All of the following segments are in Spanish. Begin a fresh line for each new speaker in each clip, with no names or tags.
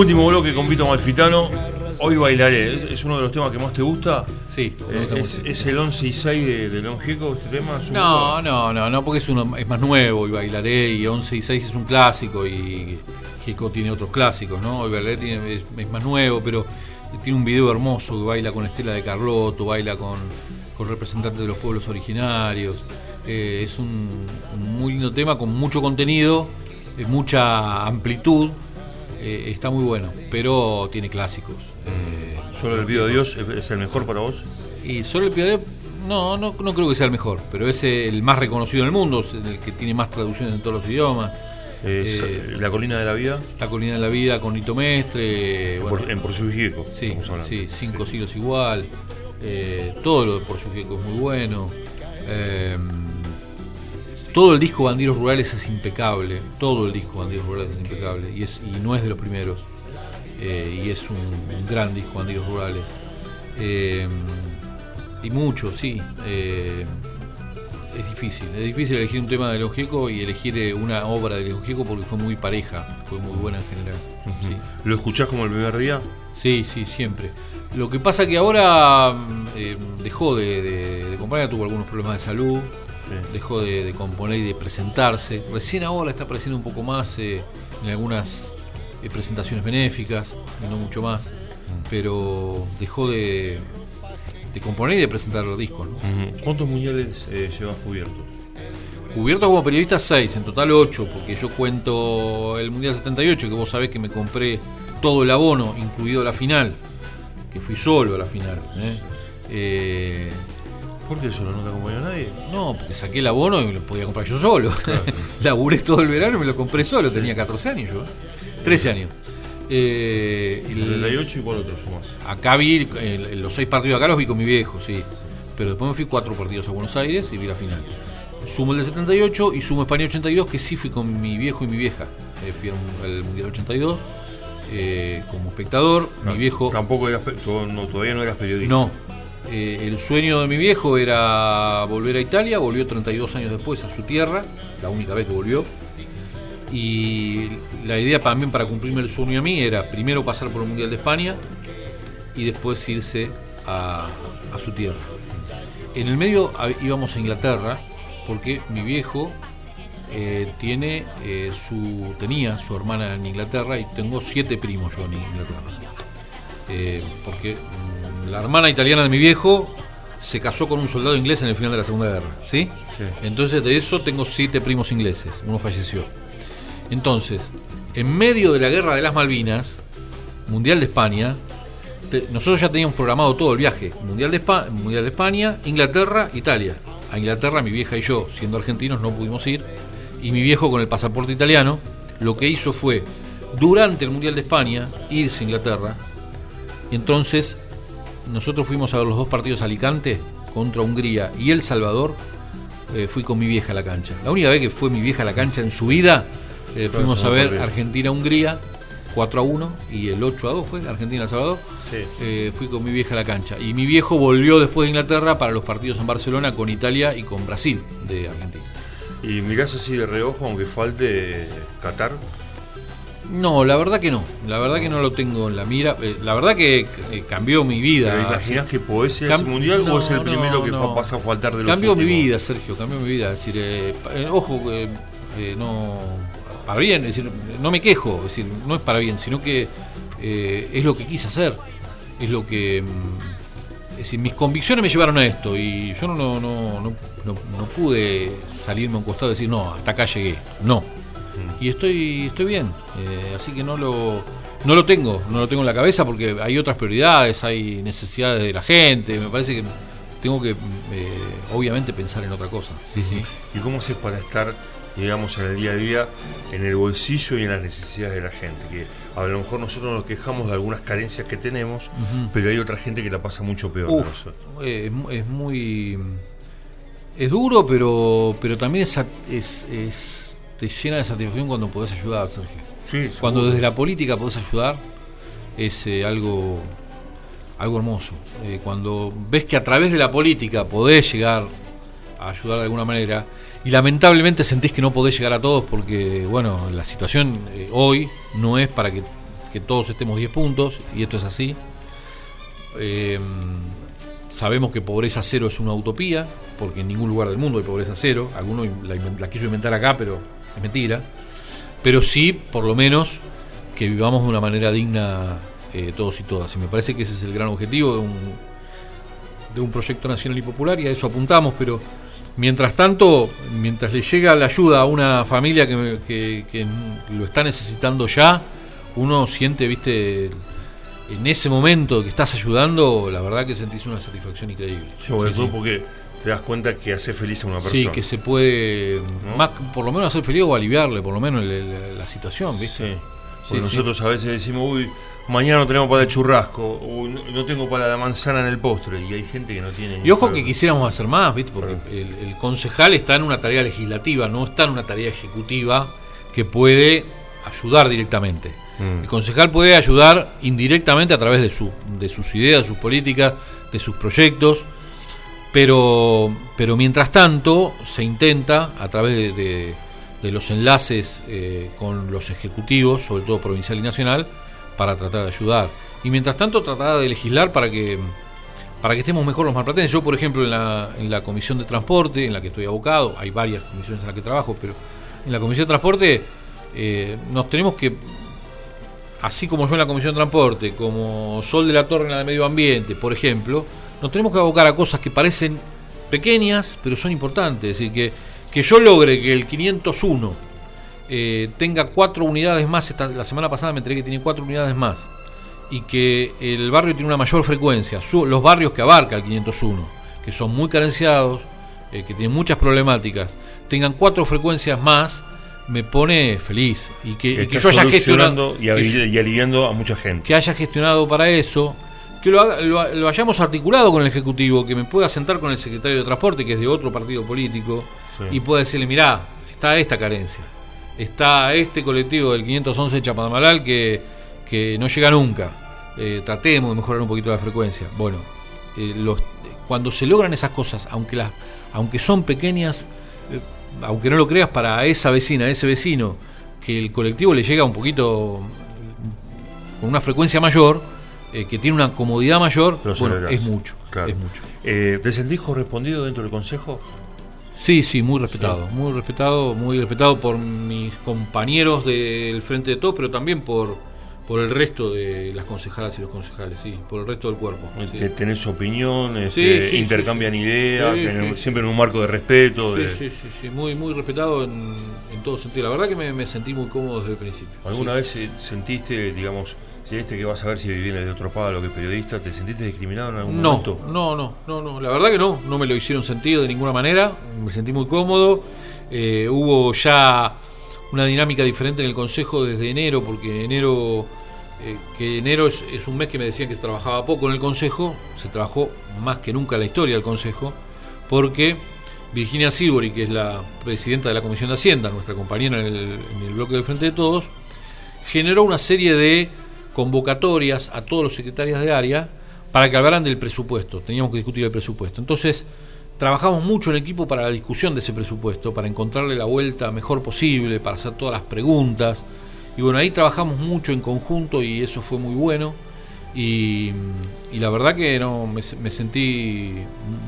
Último bloque con Vito Malfitano. Hoy bailaré. ¿Es uno de los temas que más te gusta?
Sí.
Eh, es, es el 11 y 6 de, de León Gieco este tema? ¿Es un
No,
poco-
no, no, no, porque es uno es más nuevo y bailaré y 11 y 6 es un clásico y Gico tiene otros clásicos, ¿no? Hoy bailaré tiene- es, es más nuevo, pero tiene un video hermoso que baila con Estela de Carlotto, baila con, con representantes de los pueblos originarios. Eh, es un, un muy lindo tema con mucho contenido, eh, mucha amplitud. Eh, está muy bueno, pero tiene clásicos. Eh,
Solo el video de Dios es, el mejor para vos.
y solo el Piadeo, no, no, no creo que sea el mejor, pero es el más reconocido en el mundo, es el que tiene más traducciones en todos los idiomas. Eh,
La colina de la vida
La colina de la vida con Nito Mestre, bueno,
por- en Por su Gieco.
sí, sí, cinco siglos igual. todo lo de Por su Gieco es muy bueno. Todo el disco Bandidos Rurales es impecable. Todo el disco Bandidos Rurales es impecable. Y, es, y no es de los primeros. eh, y es un, un gran disco Bandidos Rurales. Eh, y mucho, sí. eh, es difícil. Es difícil elegir un tema de León Gieco y elegir una obra de León Gieco porque fue muy pareja. Fue muy buena en general. sí.
¿Lo escuchás como el primer día?
Sí, sí, siempre. Lo que pasa que ahora mm, eh, dejó de, de- de componer, tuvo algunos problemas de salud, dejó de, de componer y de presentarse. Recién ahora está apareciendo un poco más eh, en algunas eh, presentaciones benéficas, no mucho más, pero dejó de, de componer y de presentar los discos.
¿Cuántos mundiales eh, llevas cubiertos?
Cubierto como periodista 6, en total 8, porque yo cuento el Mundial 78, que vos sabés que me compré todo el abono, incluido la final, que fui solo a la final. ¿eh? Eh,
¿Por qué solo no te acompañó nadie?
no, porque saqué el abono y me lo podía comprar yo solo. Laburé todo el verano y me lo compré solo, tenía 14 años yo, ¿eh? 13 años. Eh,
El 38 y cuál otro sumás.
Acá vi, eh, los seis partidos acá los vi con mi viejo, sí. Pero después me fui cuatro partidos a Buenos Aires y vi la final. Sumo el del 78 y sumo España 82, que sí fui con mi viejo y mi vieja. Eh, fui al- al Mundial 82 eh, como espectador. Mi viejo.
Tampoco eras, no, todavía no eras periodista.
No. Eh, el sueño de mi viejo era volver a Italia, volvió 32 años después a su tierra, la única vez que volvió. Y la idea también para cumplirme el sueño a mí era primero pasar por el Mundial de España y después irse a, su tierra. En el medio íbamos a Inglaterra porque mi viejo eh, tiene eh, su tenía su hermana en Inglaterra y tengo siete primos yo en Inglaterra. Porque la hermana italiana de mi viejo se casó con un soldado inglés en el final de la Segunda Guerra, ¿sí?
Sí.
Entonces de eso tengo siete primos ingleses, uno falleció. Entonces, en medio de la guerra de las Malvinas, Mundial de España, te- nosotros ya teníamos programado todo el viaje. Mundial de, Espa- Mundial de España, Inglaterra, Italia. A Inglaterra mi vieja y yo, siendo argentinos, no pudimos ir. Y mi viejo con el pasaporte italiano, lo que hizo fue, durante el Mundial de España, irse a Inglaterra. Y entonces nosotros fuimos a ver los dos partidos Alicante contra Hungría y El Salvador. eh, fui con mi vieja a la cancha. La única vez que fue mi vieja a la cancha en su vida, eh, fuimos a ver. Argentina-Hungría 4 a 1 y el 8 a 2 fue Argentina-El Salvador.
Sí.
Eh, fui con mi vieja a la cancha. Y mi viejo volvió después de Inglaterra para los partidos en Barcelona con Italia y con Brasil de Argentina.
¿Y mirás así de reojo, aunque falte Qatar?
No, la verdad que no. La verdad que no lo tengo en la mira. Eh, La verdad que eh, cambió mi vida.
¿Te imaginás que podés ir a
Cam-
ese mundial
no,
o es el
no,
primero que
no.
pasa a faltar de los
Cambió mi vida, Sergio, cambió mi vida. Es decir, eh, eh, ojo, eh, eh, no. Para bien, es decir, no me quejo, es decir, no es para bien, sino que eh, es lo que quise hacer. Es lo que. mm, Es decir, mis convicciones me llevaron a esto y yo no, no, no, no, no- no pude salirme a un costado y decir, no, hasta acá llegué. No. Y estoy, estoy bien, eh, así que no lo, no lo tengo, no lo tengo en la cabeza porque hay otras prioridades, hay necesidades de la gente, me parece que tengo que, eh, obviamente, pensar en otra cosa. Sí, sí.
¿Y cómo haces para estar, digamos, en el día a día, en el bolsillo y en las necesidades de la gente? Que a lo mejor nosotros nos quejamos de algunas carencias que tenemos, pero hay otra gente que la pasa mucho peor. que
Uf,
nosotros.
eh, es, mu- es muy. Es duro, pero, pero también es, es, es- te llena de satisfacción cuando podés ayudar, Sergio.
Sí,
Cuando desde la política podés ayudar, es eh, algo, algo hermoso. Eh, cuando ves que a través de la política podés llegar a ayudar de alguna manera, y lamentablemente sentís que no podés llegar a todos porque, bueno, la situación eh, hoy no es para que que todos estemos 10 puntos, y esto es así. Eh, sabemos que pobreza cero es una utopía, porque en ningún lugar del mundo hay pobreza cero. Alguno la, la quiso inventar acá, pero es mentira. Pero sí, por lo menos, que vivamos de una manera digna eh, todos y todas. Y me parece que ese es el gran objetivo de un, de un proyecto nacional y popular, y a eso apuntamos, pero mientras tanto, mientras le llega la ayuda a una familia que, que lo está necesitando ya, uno siente, viste, en ese momento que estás ayudando, la verdad que sentís una satisfacción increíble.
Sobre todo porque te das cuenta que hace feliz a una persona.
Sí, que se puede, más, por lo menos hacer feliz o aliviarle, por lo menos la, situación, ¿viste?
Sí. Porque nosotros a veces decimos, uy, mañana no tenemos para el churrasco, o no tengo para la manzana en el postre, y hay gente que no tiene.
Y ojo que quisiéramos hacer más, ¿viste? Porque el concejal está en una tarea legislativa, no está en una tarea ejecutiva que puede ayudar directamente. El concejal puede ayudar indirectamente a través de, su, de sus ideas, de sus políticas, de sus proyectos, pero, pero mientras tanto se intenta a través de, los enlaces eh, con los ejecutivos, sobre todo provincial y nacional, para tratar de ayudar. Y mientras tanto tratar de legislar para que para que estemos mejor los malplatenses. Yo, por ejemplo, en la, en la comisión de transporte, en la que estoy abocado, hay varias comisiones en las que trabajo, pero en la comisión de transporte eh, nos tenemos que así como yo en la Comisión de Transporte, como Sol de la Torre en la de Medio Ambiente, por ejemplo, nos tenemos que abocar a cosas que parecen pequeñas, pero son importantes. Es decir, que, que yo logre que el 501 eh, tenga cuatro unidades más, la semana pasada me enteré que tiene cuatro unidades más, y que el barrio tiene una mayor frecuencia, los barrios que abarca el 501, que son muy carenciados, eh, que tienen muchas problemáticas, tengan cuatro frecuencias más, me pone feliz y que,
yo haya gestionado y, aliviando a mucha gente.
Que haya gestionado para eso, que lo, lo, hayamos articulado con el Ejecutivo, que me pueda sentar con el secretario de Transporte, que es de otro partido político, y pueda decirle, mirá, está esta carencia, está este colectivo del 511 de Chapadamalal que, que no llega nunca, eh, tratemos de mejorar un poquito la frecuencia. Bueno, eh, los, cuando se logran esas cosas, aunque, las, aunque son pequeñas, aunque no lo creas, para esa vecina, ese vecino, que el colectivo le llega un poquito con una frecuencia mayor, eh, que tiene una comodidad mayor, es mucho. Es mucho.
Eh, ¿Te sentís correspondido dentro del consejo?
Sí, sí, muy respetado, muy respetado, muy respetado por mis compañeros del Frente de Todos, pero también por, por el resto de las concejalas y los concejales, sí, por el resto del cuerpo.
¿Tenés opiniones? Eh, ¿Intercambian ideas? ¿Siempre en un marco de respeto?
Sí, sí, sí, muy, muy respetado en, todo sentido. La verdad que me, sentí muy cómodo desde el principio.
¿Alguna vez sentiste, digamos, si este que vas a ver si viene de otro palo que es periodista, ¿te sentiste discriminado en algún momento?
No, no, no, no, la verdad que no, no me lo hicieron sentido de ninguna manera, me sentí muy cómodo. Eh, hubo ya una dinámica diferente en el Consejo desde enero, porque enero eh, que enero es, un mes que me decían que se trabajaba poco en el Consejo, se trabajó más que nunca en la historia del Consejo, porque Virginia Sibori, que es la presidenta de la Comisión de Hacienda, nuestra compañera en el, bloque del Frente de Todos, generó una serie de convocatorias a todos los secretarios de área para que hablaran del presupuesto. Teníamos que discutir el presupuesto. Entonces, trabajamos mucho en equipo para la discusión de ese presupuesto, para encontrarle la vuelta mejor posible, para hacer todas las preguntas. Y bueno, ahí trabajamos mucho en conjunto y eso fue muy bueno. Y, la verdad que no me, sentí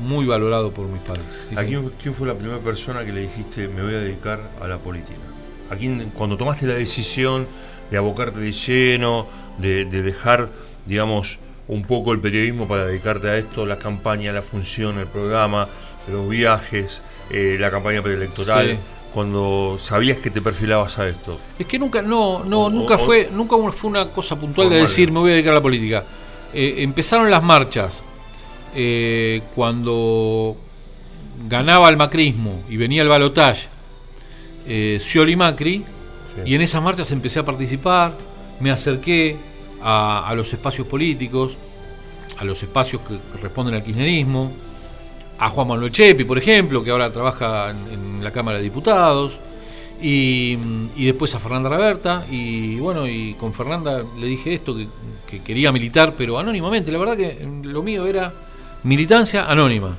muy valorado por mis padres.
¿A quién, fue la primera persona que le dijiste me voy a dedicar a la política? ¿A quién, cuando tomaste la decisión de abocarte de lleno, de, dejar, digamos, un poco el periodismo para dedicarte a esto, la campaña, la función, el programa, los viajes, eh, la campaña preelectoral? Cuando sabías que te perfilabas a esto?
Es que nunca, no, no, nunca fue, nunca fue una cosa puntual de decir me voy a dedicar a la política. Eh, empezaron las marchas eh, cuando ganaba el macrismo y venía el balotaje eh, Scioli Macri y en esas marchas empecé a participar, me acerqué a, a los espacios políticos, a los espacios que responden al kirchnerismo a Juan Manuel Chepi, por ejemplo, que ahora trabaja en, la Cámara de Diputados, y, después a Fernanda Raberta, y bueno, y con Fernanda le dije esto, que, quería militar, pero anónimamente, la verdad que lo mío era militancia anónima.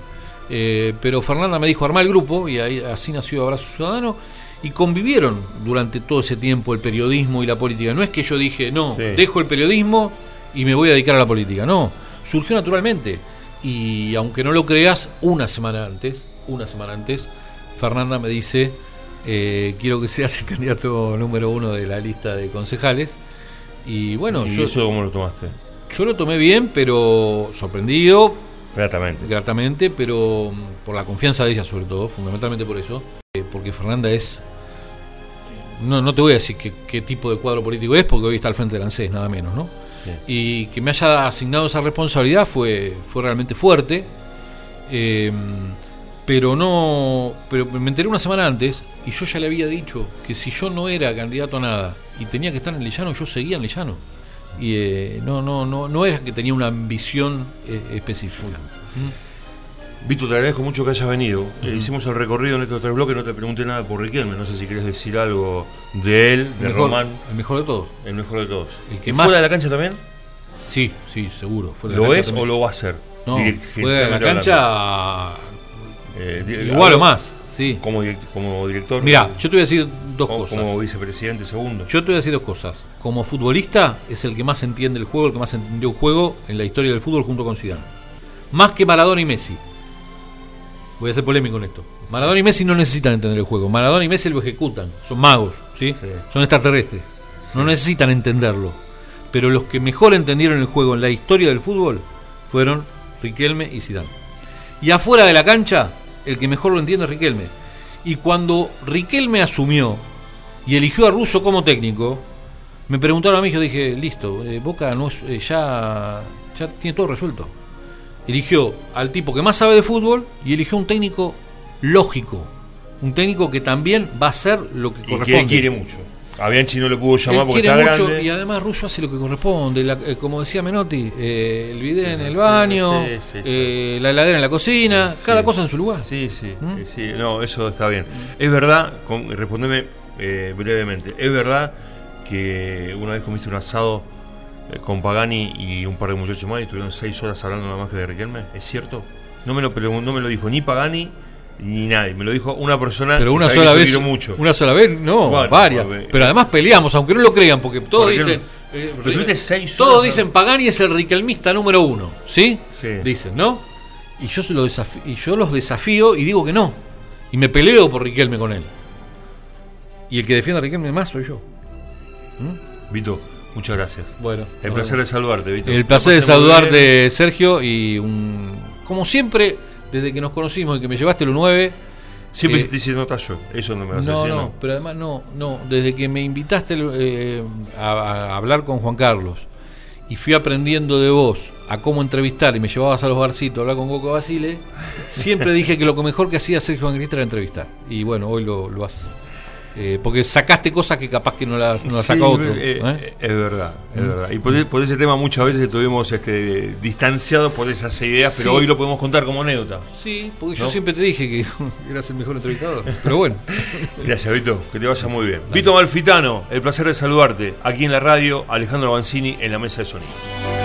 Eh, pero Fernanda me dijo armar el grupo, y ahí, así nació Abrazo Ciudadano, y convivieron durante todo ese tiempo el periodismo y la política. No es que yo dije, no,
Sí.
dejo el periodismo y me voy a dedicar a la política. No, surgió naturalmente. Y aunque no lo creas, una semana antes, una semana antes, Fernanda me dice, eh, quiero que seas el candidato número uno de la lista de concejales. Y bueno,
¿Y
yo,
eso cómo lo tomaste?
yo lo tomé bien, pero sorprendido,
Gratamente.
gratamente, pero mm, por la confianza de ella sobre todo, fundamentalmente por eso, eh, porque Fernanda es... No, no te voy a decir qué, qué tipo de cuadro político es, porque hoy está al frente del ANSES, nada menos, ¿no? Y que me haya asignado esa responsabilidad fue, fue realmente fuerte, eh, pero no... Pero me enteré una semana antes y yo ya le había dicho que si yo no era candidato a nada y tenía que estar en Lillano, yo seguía en Lillano. Y eh, no, no, no, no era que tenía una ambición eh, específica.
Vito, te agradezco mucho que hayas venido. Eh, hicimos el recorrido en estos tres bloques, no te pregunté nada por Riquelme. No sé si querés decir algo de él, de
El mejor,
Román,
el mejor de todos.
el mejor de todos.
El que
¿Y
más-
¿Fuera de la cancha también?
Sí, sí, seguro. Fuera de la
¿Lo es
también.
o lo va a hacer?
No, fuera de la cancha.
Eh,
igual o más, sí.
Como, direct- como director.
Mira, yo te voy a decir dos
como,
cosas.
como vicepresidente segundo.
Yo te voy a decir dos cosas. Como futbolista es el que más entiende el juego, el que más entendió un juego en la historia del fútbol junto con Zidane. Más que Maradona y Messi. Voy a ser polémico en esto. Maradona y Messi no necesitan entender el juego. Maradona y Messi lo ejecutan. Son magos, ¿sí?
Sí.
Son extraterrestres. No necesitan entenderlo. Pero los que mejor entendieron el juego en la historia del fútbol fueron Riquelme y Zidane. Y afuera de la cancha, el que mejor lo entiende es Riquelme. Y cuando Riquelme asumió y eligió a Russo como técnico, me preguntaron a mí, yo dije, listo, eh, Boca no es, eh, ya, ya tiene todo resuelto. Eligió al tipo que más sabe de fútbol y eligió un técnico lógico. Un técnico que también va a hacer lo que
y
corresponde.
que quiere mucho. A Bianchi no le pudo
Él
llamar porque
quiere
está
mucho
grande.
y además Russo hace lo que corresponde. La- eh, como decía Menotti, eh, el bidet
Sí,
en el baño,
sí, sí, sí.
eh, la heladera en la cocina, cada cosa en su lugar.
Sí, sí,
¿Mm?
sí, no, eso está bien. Es verdad, con, respondeme eh, brevemente, es verdad que una vez comiste un asado eh, con Pagani y un par de muchachos más y estuvieron seis horas hablando nada más que de Riquelme, ¿es cierto? No me lo, no me lo dijo ni Pagani ni nadie, me lo dijo una persona
Pero
que
una sola
que yo
vez,
mucho.
una sola vez, no,
Bueno,
varias. Pero además peleamos, aunque no lo crean, porque todos
¿Por
dicen.
no?
eh,
Pero tuviste seis
todos
horas,
dicen
¿no?
Pagani es el riquelmista número uno, ¿sí?
Sí.
Dicen, ¿no? Y yo, se lo y yo los desafío y digo que no. Y me peleo por Riquelme con él. Y el que defiende a Riquelme más soy yo.
Vito, muchas gracias.
Bueno,
El placer de saludarte, Vito.
El placer de saludarte, Sergio, y un, como siempre, desde que nos conocimos y que me llevaste lo 9,
Siempre
Eh,
te hice nota yo, eso no me vas a
no,
decir.
no, pero además no, no, desde que me invitaste eh, a, a hablar con Juan Carlos y fui aprendiendo de vos a cómo entrevistar y me llevabas a los barcitos a hablar con Coco Basile, siempre dije que lo que mejor que hacía Sergio Evangelista era entrevistar. Y bueno, hoy lo, lo has... eh, porque sacaste cosas que capaz que no las, no las
Sí,
saca otro.
eh,
¿eh?
Es verdad, es
Mm.
verdad. Y por, por ese tema muchas veces estuvimos este, distanciados por esas ideas, pero
Sí.
hoy lo podemos contar como anécdota.
Sí, porque yo siempre te dije que eras el mejor entrevistador. Pero bueno.
Gracias, Vito, que te vaya muy bien. Vito Malfitano, el placer de saludarte aquí en la radio, Alejandro Banzini en la mesa de sonido.